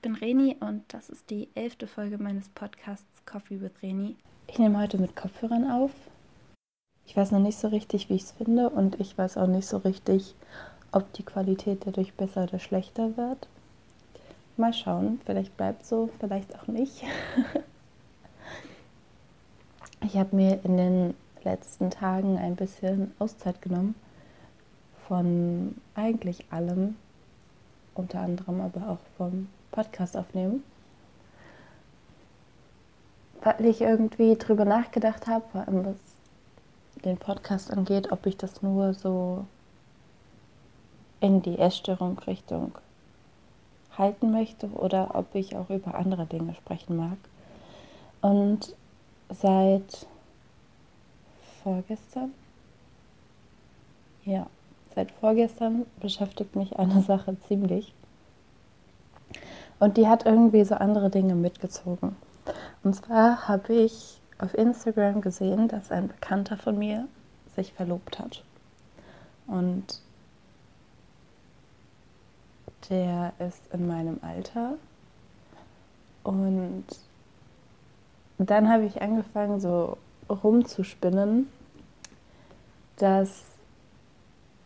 ich bin Reni und das ist die elfte Folge meines Podcasts Coffee with Reni. Ich nehme heute mit Kopfhörern auf. Ich weiß noch nicht so richtig, wie ich es finde und ich weiß auch nicht so richtig, ob die Qualität dadurch besser oder schlechter wird. Mal schauen, vielleicht bleibt so, vielleicht auch nicht. ich habe mir in den letzten Tagen ein bisschen Auszeit genommen von eigentlich allem, unter anderem aber auch vom Podcast aufnehmen, weil ich irgendwie drüber nachgedacht habe, vor allem was den Podcast angeht, ob ich das nur so in die Essstörung Richtung halten möchte oder ob ich auch über andere Dinge sprechen mag. Und seit vorgestern, ja, seit vorgestern beschäftigt mich eine Sache ziemlich. Und die hat irgendwie so andere Dinge mitgezogen. Und zwar habe ich auf Instagram gesehen, dass ein Bekannter von mir sich verlobt hat. Und der ist in meinem Alter. Und dann habe ich angefangen, so rumzuspinnen, dass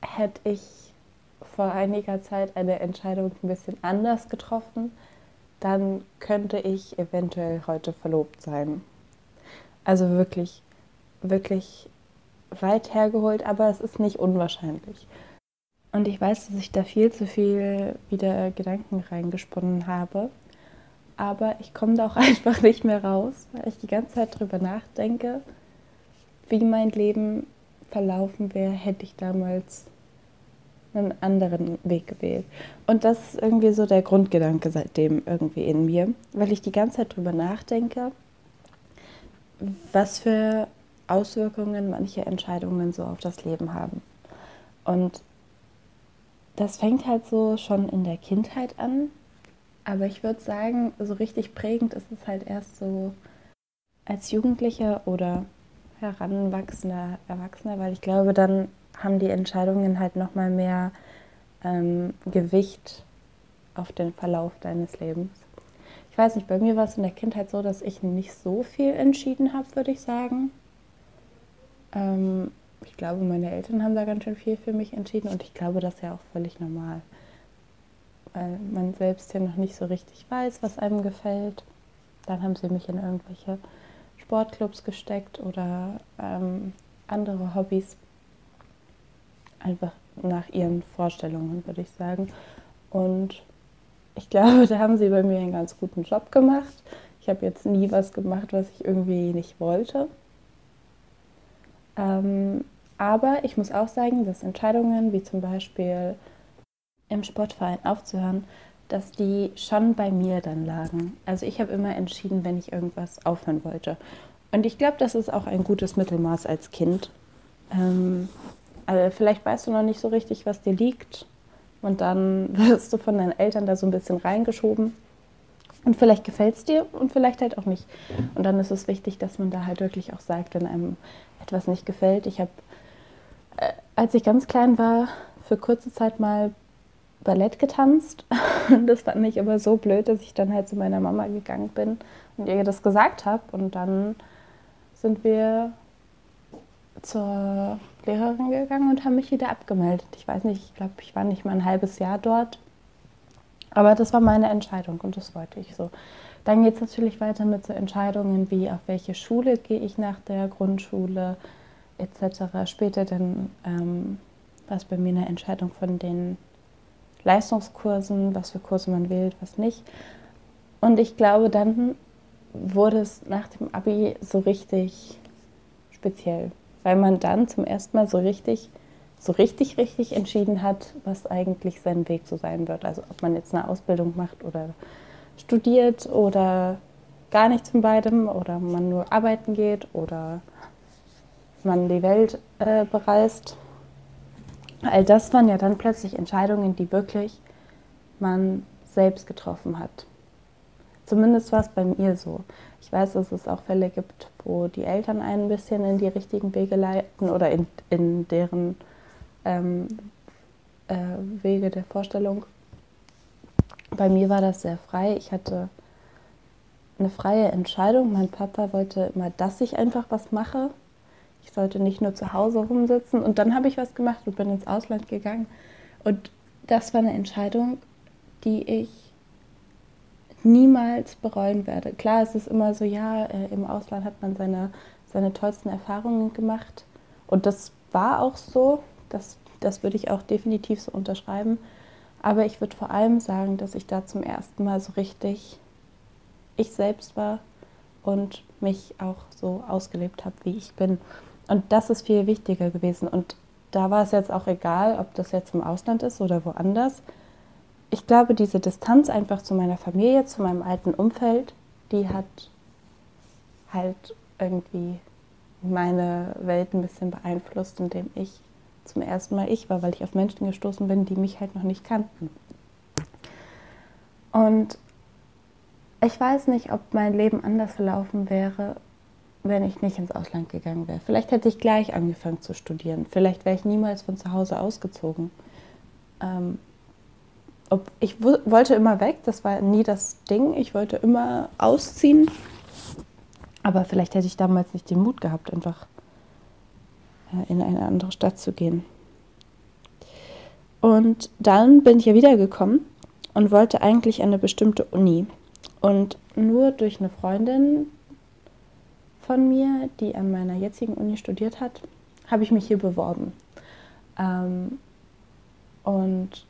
hätte ich vor einiger Zeit eine Entscheidung ein bisschen anders getroffen, dann könnte ich eventuell heute verlobt sein. Also wirklich, wirklich weit hergeholt, aber es ist nicht unwahrscheinlich. Und ich weiß, dass ich da viel zu viel wieder Gedanken reingesponnen habe. Aber ich komme da auch einfach nicht mehr raus, weil ich die ganze Zeit drüber nachdenke, wie mein Leben verlaufen wäre, hätte ich damals einen anderen Weg gewählt. Und das ist irgendwie so der Grundgedanke seitdem irgendwie in mir, weil ich die ganze Zeit drüber nachdenke, was für Auswirkungen manche Entscheidungen so auf das Leben haben. Und das fängt halt so schon in der Kindheit an. Aber ich würde sagen, so richtig prägend ist es halt erst so als Jugendlicher oder heranwachsender Erwachsener, weil ich glaube, dann haben die Entscheidungen halt nochmal mehr ähm, Gewicht auf den Verlauf deines Lebens. Ich weiß nicht, bei mir war es in der Kindheit so, dass ich nicht so viel entschieden habe, würde ich sagen. Ähm, ich glaube, meine Eltern haben da ganz schön viel für mich entschieden und ich glaube, das ist ja auch völlig normal. Weil man selbst ja noch nicht so richtig weiß, was einem gefällt. Dann haben sie mich in irgendwelche Sportclubs gesteckt oder ähm, andere Hobbys einfach nach ihren Vorstellungen, würde ich sagen. Und ich glaube, da haben sie bei mir einen ganz guten Job gemacht. Ich habe jetzt nie was gemacht, was ich irgendwie nicht wollte. Ähm, aber ich muss auch sagen, dass Entscheidungen wie zum Beispiel im Sportverein aufzuhören, dass die schon bei mir dann lagen. Also ich habe immer entschieden, wenn ich irgendwas aufhören wollte. Und ich glaube, das ist auch ein gutes Mittelmaß als Kind. Ähm, also vielleicht weißt du noch nicht so richtig, was dir liegt. Und dann wirst du von deinen Eltern da so ein bisschen reingeschoben. Und vielleicht gefällt es dir und vielleicht halt auch nicht. Und dann ist es wichtig, dass man da halt wirklich auch sagt, wenn einem etwas nicht gefällt. Ich habe, äh, als ich ganz klein war, für kurze Zeit mal Ballett getanzt. das fand ich aber so blöd, dass ich dann halt zu meiner Mama gegangen bin und ihr das gesagt habe. Und dann sind wir zur Lehrerin gegangen und haben mich wieder abgemeldet. Ich weiß nicht, ich glaube, ich war nicht mal ein halbes Jahr dort. Aber das war meine Entscheidung und das wollte ich so. Dann geht es natürlich weiter mit so Entscheidungen wie, auf welche Schule gehe ich nach der Grundschule etc. Später dann ähm, war es bei mir eine Entscheidung von den Leistungskursen, was für Kurse man wählt, was nicht. Und ich glaube, dann wurde es nach dem Abi so richtig speziell weil man dann zum ersten Mal so richtig, so richtig, richtig entschieden hat, was eigentlich sein Weg so sein wird. Also ob man jetzt eine Ausbildung macht oder studiert oder gar nichts von beidem oder man nur arbeiten geht oder man die Welt äh, bereist. All das waren ja dann plötzlich Entscheidungen, die wirklich man selbst getroffen hat. Zumindest war es bei mir so. Ich weiß, dass es auch Fälle gibt, wo die Eltern einen ein bisschen in die richtigen Wege leiten oder in, in deren ähm, äh, Wege der Vorstellung. bei mir war das sehr frei. Ich hatte eine freie Entscheidung. Mein Papa wollte immer, dass ich einfach was mache. Ich sollte nicht nur zu Hause rumsitzen. Und dann habe ich was gemacht und bin ins Ausland gegangen. Und das war eine Entscheidung, die ich niemals bereuen werde. Klar, es ist immer so, ja, äh, im Ausland hat man seine, seine tollsten Erfahrungen gemacht. Und das war auch so. Das, das würde ich auch definitiv so unterschreiben. Aber ich würde vor allem sagen, dass ich da zum ersten Mal so richtig ich selbst war und mich auch so ausgelebt habe, wie ich bin. Und das ist viel wichtiger gewesen. Und da war es jetzt auch egal, ob das jetzt im Ausland ist oder woanders. Ich glaube, diese Distanz einfach zu meiner Familie, zu meinem alten Umfeld, die hat halt irgendwie meine Welt ein bisschen beeinflusst, indem ich zum ersten Mal ich war, weil ich auf Menschen gestoßen bin, die mich halt noch nicht kannten. Und ich weiß nicht, ob mein Leben anders verlaufen wäre, wenn ich nicht ins Ausland gegangen wäre. Vielleicht hätte ich gleich angefangen zu studieren. Vielleicht wäre ich niemals von zu Hause ausgezogen. Ähm, ob, ich wollte immer weg, das war nie das Ding. Ich wollte immer ausziehen. Aber vielleicht hätte ich damals nicht den Mut gehabt, einfach äh, in eine andere Stadt zu gehen. Und dann bin ich ja wiedergekommen und wollte eigentlich eine bestimmte Uni. Und nur durch eine Freundin von mir, die an meiner jetzigen Uni studiert hat, habe ich mich hier beworben. Ähm, und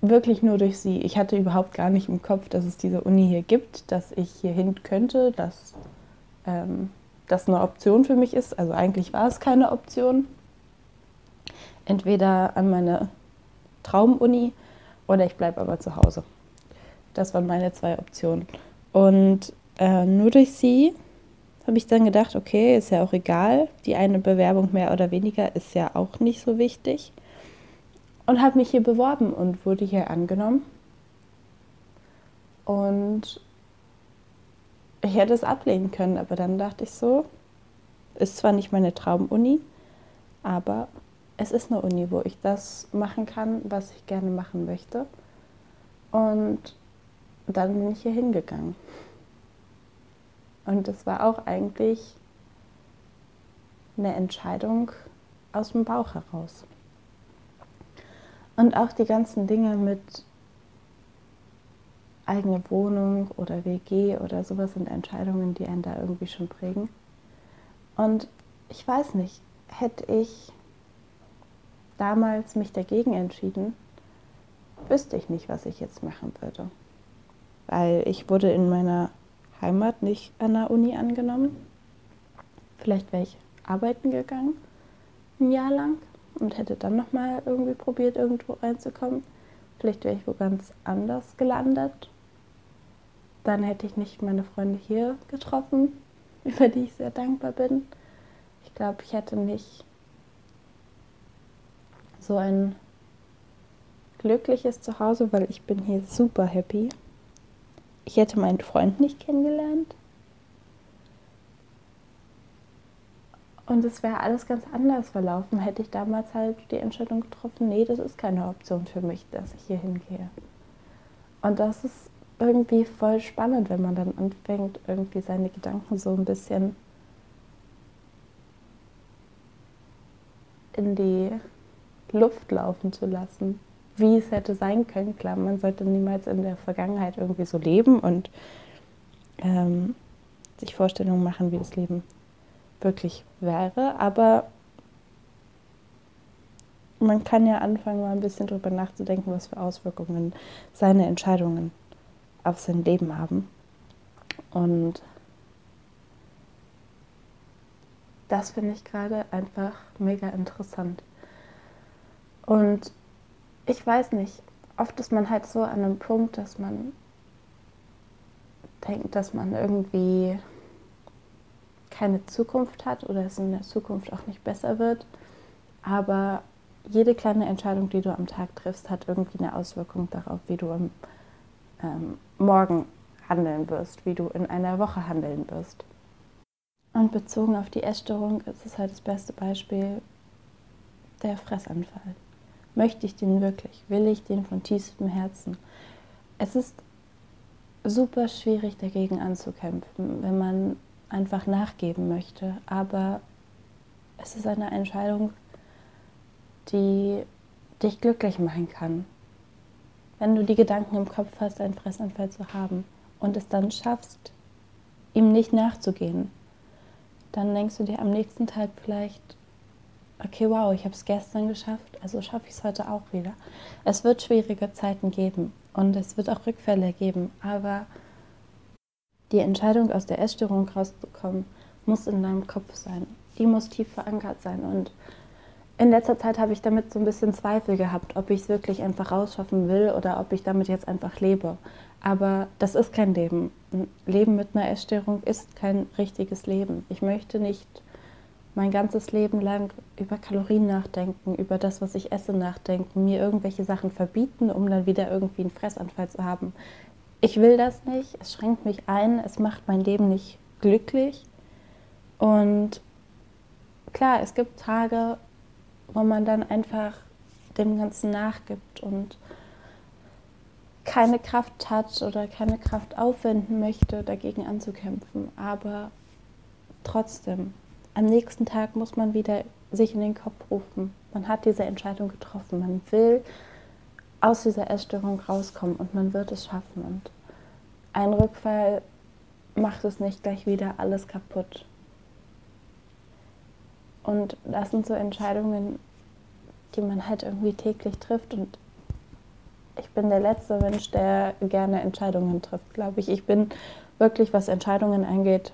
wirklich nur durch sie. Ich hatte überhaupt gar nicht im Kopf, dass es diese Uni hier gibt, dass ich hier hin könnte, dass ähm, das eine Option für mich ist. Also eigentlich war es keine Option. Entweder an meine Traumuni oder ich bleibe aber zu Hause. Das waren meine zwei Optionen. Und äh, nur durch sie habe ich dann gedacht, okay, ist ja auch egal. Die eine Bewerbung mehr oder weniger ist ja auch nicht so wichtig. Und habe mich hier beworben und wurde hier angenommen. Und ich hätte es ablehnen können, aber dann dachte ich so, ist zwar nicht meine Traumuni, aber es ist eine Uni, wo ich das machen kann, was ich gerne machen möchte. Und dann bin ich hier hingegangen. Und das war auch eigentlich eine Entscheidung aus dem Bauch heraus. Und auch die ganzen Dinge mit eigene Wohnung oder WG oder sowas sind Entscheidungen, die einen da irgendwie schon prägen. Und ich weiß nicht, hätte ich damals mich dagegen entschieden, wüsste ich nicht, was ich jetzt machen würde weil ich wurde in meiner Heimat nicht an der Uni angenommen. Vielleicht wäre ich arbeiten gegangen, ein Jahr lang, und hätte dann nochmal irgendwie probiert, irgendwo reinzukommen. Vielleicht wäre ich wo ganz anders gelandet. Dann hätte ich nicht meine Freunde hier getroffen, über die ich sehr dankbar bin. Ich glaube, ich hätte nicht so ein glückliches Zuhause, weil ich bin hier super happy ich hätte meinen Freund nicht kennengelernt. Und es wäre alles ganz anders verlaufen, hätte ich damals halt die Entscheidung getroffen, nee, das ist keine Option für mich, dass ich hier hingehe. Und das ist irgendwie voll spannend, wenn man dann anfängt, irgendwie seine Gedanken so ein bisschen in die Luft laufen zu lassen wie es hätte sein können. Klar, man sollte niemals in der Vergangenheit irgendwie so leben und ähm, sich Vorstellungen machen, wie das Leben wirklich wäre. Aber man kann ja anfangen, mal ein bisschen darüber nachzudenken, was für Auswirkungen seine Entscheidungen auf sein Leben haben. Und das finde ich gerade einfach mega interessant. Und ich weiß nicht, oft ist man halt so an einem Punkt, dass man denkt, dass man irgendwie keine Zukunft hat oder es in der Zukunft auch nicht besser wird. Aber jede kleine Entscheidung, die du am Tag triffst, hat irgendwie eine Auswirkung darauf, wie du am ähm, Morgen handeln wirst, wie du in einer Woche handeln wirst. Und bezogen auf die Essstörung ist es halt das beste Beispiel der Fressanfall Möchte ich den wirklich? Will ich den von tiefstem Herzen? Es ist super schwierig dagegen anzukämpfen, wenn man einfach nachgeben möchte. Aber es ist eine Entscheidung, die dich glücklich machen kann. Wenn du die Gedanken im Kopf hast, einen Fressanfall zu haben und es dann schaffst, ihm nicht nachzugehen, dann denkst du dir am nächsten Tag vielleicht, okay, wow, ich habe es gestern geschafft, also schaffe ich es heute auch wieder. Es wird schwierige Zeiten geben und es wird auch Rückfälle geben, aber die Entscheidung aus der Essstörung rauszukommen, muss in deinem Kopf sein. Die muss tief verankert sein und in letzter Zeit habe ich damit so ein bisschen Zweifel gehabt, ob ich es wirklich einfach rausschaffen will oder ob ich damit jetzt einfach lebe. Aber das ist kein Leben. Ein Leben mit einer Essstörung ist kein richtiges Leben. Ich möchte nicht mein ganzes Leben lang über Kalorien nachdenken, über das, was ich esse, nachdenken, mir irgendwelche Sachen verbieten, um dann wieder irgendwie einen Fressanfall zu haben. Ich will das nicht, es schränkt mich ein, es macht mein Leben nicht glücklich. Und klar, es gibt Tage, wo man dann einfach dem Ganzen nachgibt und keine Kraft hat oder keine Kraft aufwenden möchte, dagegen anzukämpfen. Aber trotzdem, am nächsten Tag muss man wieder sich in den Kopf rufen. Man hat diese Entscheidung getroffen. Man will aus dieser Essstörung rauskommen und man wird es schaffen. Und ein Rückfall macht es nicht gleich wieder alles kaputt. Und das sind so Entscheidungen, die man halt irgendwie täglich trifft. Und ich bin der letzte Mensch, der gerne Entscheidungen trifft, glaube ich. Ich bin wirklich, was Entscheidungen angeht,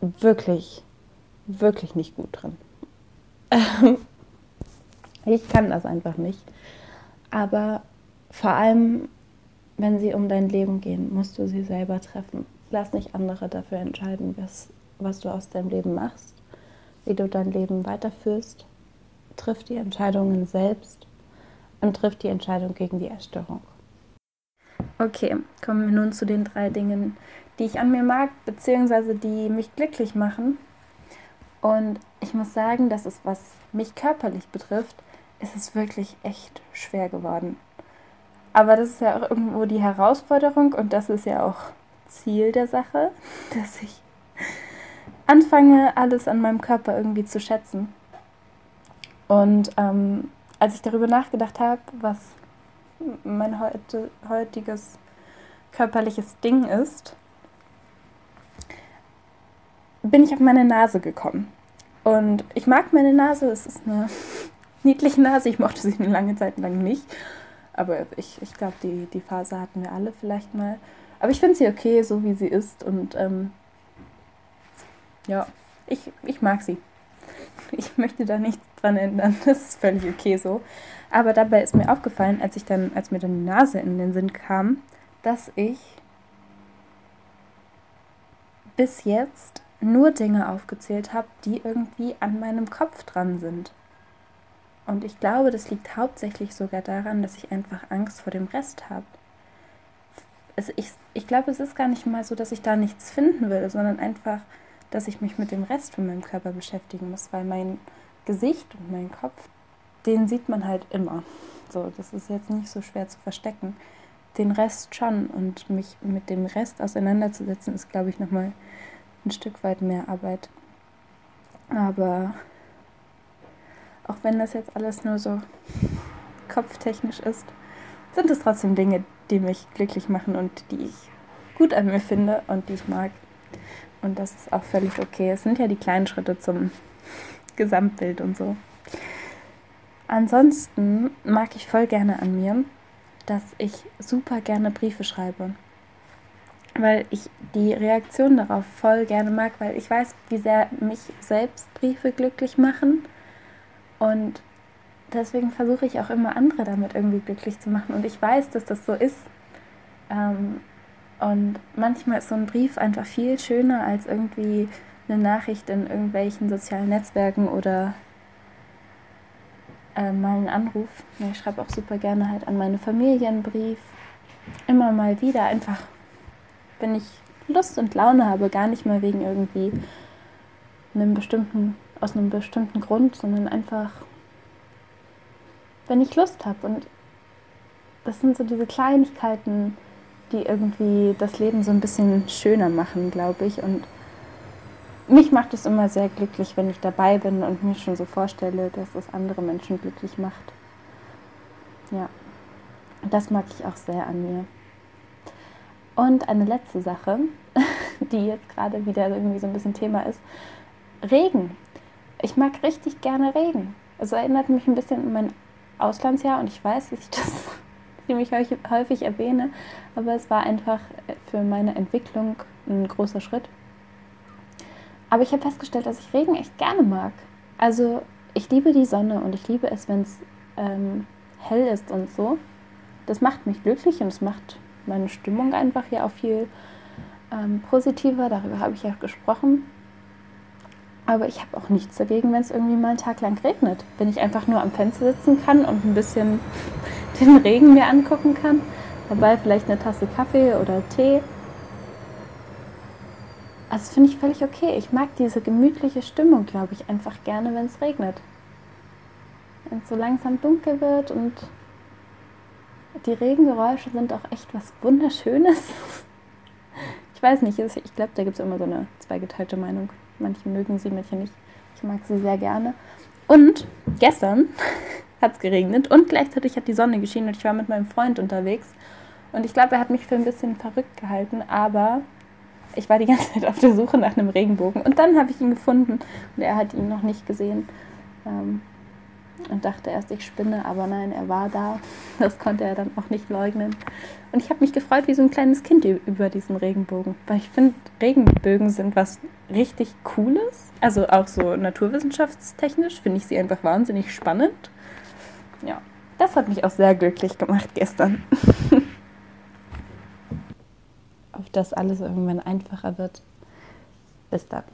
wirklich, wirklich nicht gut drin. ich kann das einfach nicht. Aber vor allem, wenn sie um dein Leben gehen, musst du sie selber treffen. Lass nicht andere dafür entscheiden, was, was du aus deinem Leben machst, wie du dein Leben weiterführst. Triff die Entscheidungen selbst und trifft die Entscheidung gegen die Essstörung. Okay, kommen wir nun zu den drei Dingen, die ich an mir mag, beziehungsweise die mich glücklich machen. Und ich muss sagen, dass es, was mich körperlich betrifft, ist es wirklich echt schwer geworden. Aber das ist ja auch irgendwo die Herausforderung und das ist ja auch Ziel der Sache, dass ich anfange, alles an meinem Körper irgendwie zu schätzen. Und ähm, als ich darüber nachgedacht habe, was mein heute, heutiges körperliches Ding ist, bin ich auf meine Nase gekommen. Und ich mag meine Nase, es ist eine niedliche Nase, ich mochte sie eine lange Zeit lang nicht. Aber ich, ich glaube, die, die Phase hatten wir alle vielleicht mal. Aber ich finde sie okay, so wie sie ist. Und ähm, ja, ich, ich mag sie. Ich möchte da nichts dran ändern. Das ist völlig okay so. Aber dabei ist mir aufgefallen, als ich dann, als mir dann die Nase in den Sinn kam, dass ich bis jetzt nur Dinge aufgezählt habe, die irgendwie an meinem Kopf dran sind. Und ich glaube, das liegt hauptsächlich sogar daran, dass ich einfach Angst vor dem Rest habe. ich, ich glaube, es ist gar nicht mal so, dass ich da nichts finden will, sondern einfach, dass ich mich mit dem Rest von meinem Körper beschäftigen muss, weil mein Gesicht und mein Kopf, den sieht man halt immer. So, das ist jetzt nicht so schwer zu verstecken. Den Rest schon und mich mit dem Rest auseinanderzusetzen, ist, glaube ich, nochmal ein Stück weit mehr Arbeit. Aber wenn das jetzt alles nur so kopftechnisch ist, sind es trotzdem Dinge, die mich glücklich machen und die ich gut an mir finde und die ich mag. Und das ist auch völlig okay. Es sind ja die kleinen Schritte zum Gesamtbild und so. Ansonsten mag ich voll gerne an mir, dass ich super gerne Briefe schreibe. Weil ich die Reaktion darauf voll gerne mag, weil ich weiß, wie sehr mich selbst Briefe glücklich machen. Und deswegen versuche ich auch immer andere damit irgendwie glücklich zu machen. Und ich weiß, dass das so ist. Ähm, und manchmal ist so ein Brief einfach viel schöner als irgendwie eine Nachricht in irgendwelchen sozialen Netzwerken oder äh, mal einen Anruf. Ich schreibe auch super gerne halt an meine Familie einen Brief. Immer mal wieder, einfach wenn ich Lust und Laune habe, gar nicht mal wegen irgendwie einem bestimmten, aus einem bestimmten Grund, sondern einfach, wenn ich Lust habe. Und das sind so diese Kleinigkeiten, die irgendwie das Leben so ein bisschen schöner machen, glaube ich. Und mich macht es immer sehr glücklich, wenn ich dabei bin und mir schon so vorstelle, dass es andere Menschen glücklich macht. Ja, das mag ich auch sehr an mir. Und eine letzte Sache, die jetzt gerade wieder irgendwie so ein bisschen Thema ist. Regen. Ich mag richtig gerne Regen. Es erinnert mich ein bisschen an mein Auslandsjahr und ich weiß, dass ich das ziemlich häufig erwähne, aber es war einfach für meine Entwicklung ein großer Schritt. Aber ich habe festgestellt, dass ich Regen echt gerne mag. Also ich liebe die Sonne und ich liebe es, wenn es ähm, hell ist und so. Das macht mich glücklich und es macht meine Stimmung einfach hier auch viel ähm, positiver. Darüber habe ich ja gesprochen. Aber ich habe auch nichts dagegen, wenn es irgendwie mal einen Tag lang regnet. Wenn ich einfach nur am Fenster sitzen kann und ein bisschen den Regen mir angucken kann. Dabei vielleicht eine Tasse Kaffee oder Tee. Also finde ich völlig okay. Ich mag diese gemütliche Stimmung, glaube ich, einfach gerne, wenn es regnet. Wenn es so langsam dunkel wird und die Regengeräusche sind auch echt was Wunderschönes. Ich weiß nicht, ich glaube, da gibt es immer so eine zweigeteilte Meinung. Manche mögen sie, manche nicht. Ich mag sie sehr gerne. Und gestern hat es geregnet und gleichzeitig hat die Sonne geschienen und ich war mit meinem Freund unterwegs. Und ich glaube, er hat mich für ein bisschen verrückt gehalten, aber ich war die ganze Zeit auf der Suche nach einem Regenbogen. Und dann habe ich ihn gefunden und er hat ihn noch nicht gesehen. Ähm, und dachte erst, ich spinne, aber nein, er war da. Das konnte er dann auch nicht leugnen. Und ich habe mich gefreut wie so ein kleines Kind über diesen Regenbogen, weil ich finde, Regenbögen sind was richtig Cooles. Also auch so naturwissenschaftstechnisch finde ich sie einfach wahnsinnig spannend. Ja, das hat mich auch sehr glücklich gemacht gestern. Auf dass alles irgendwann einfacher wird. Bis dann.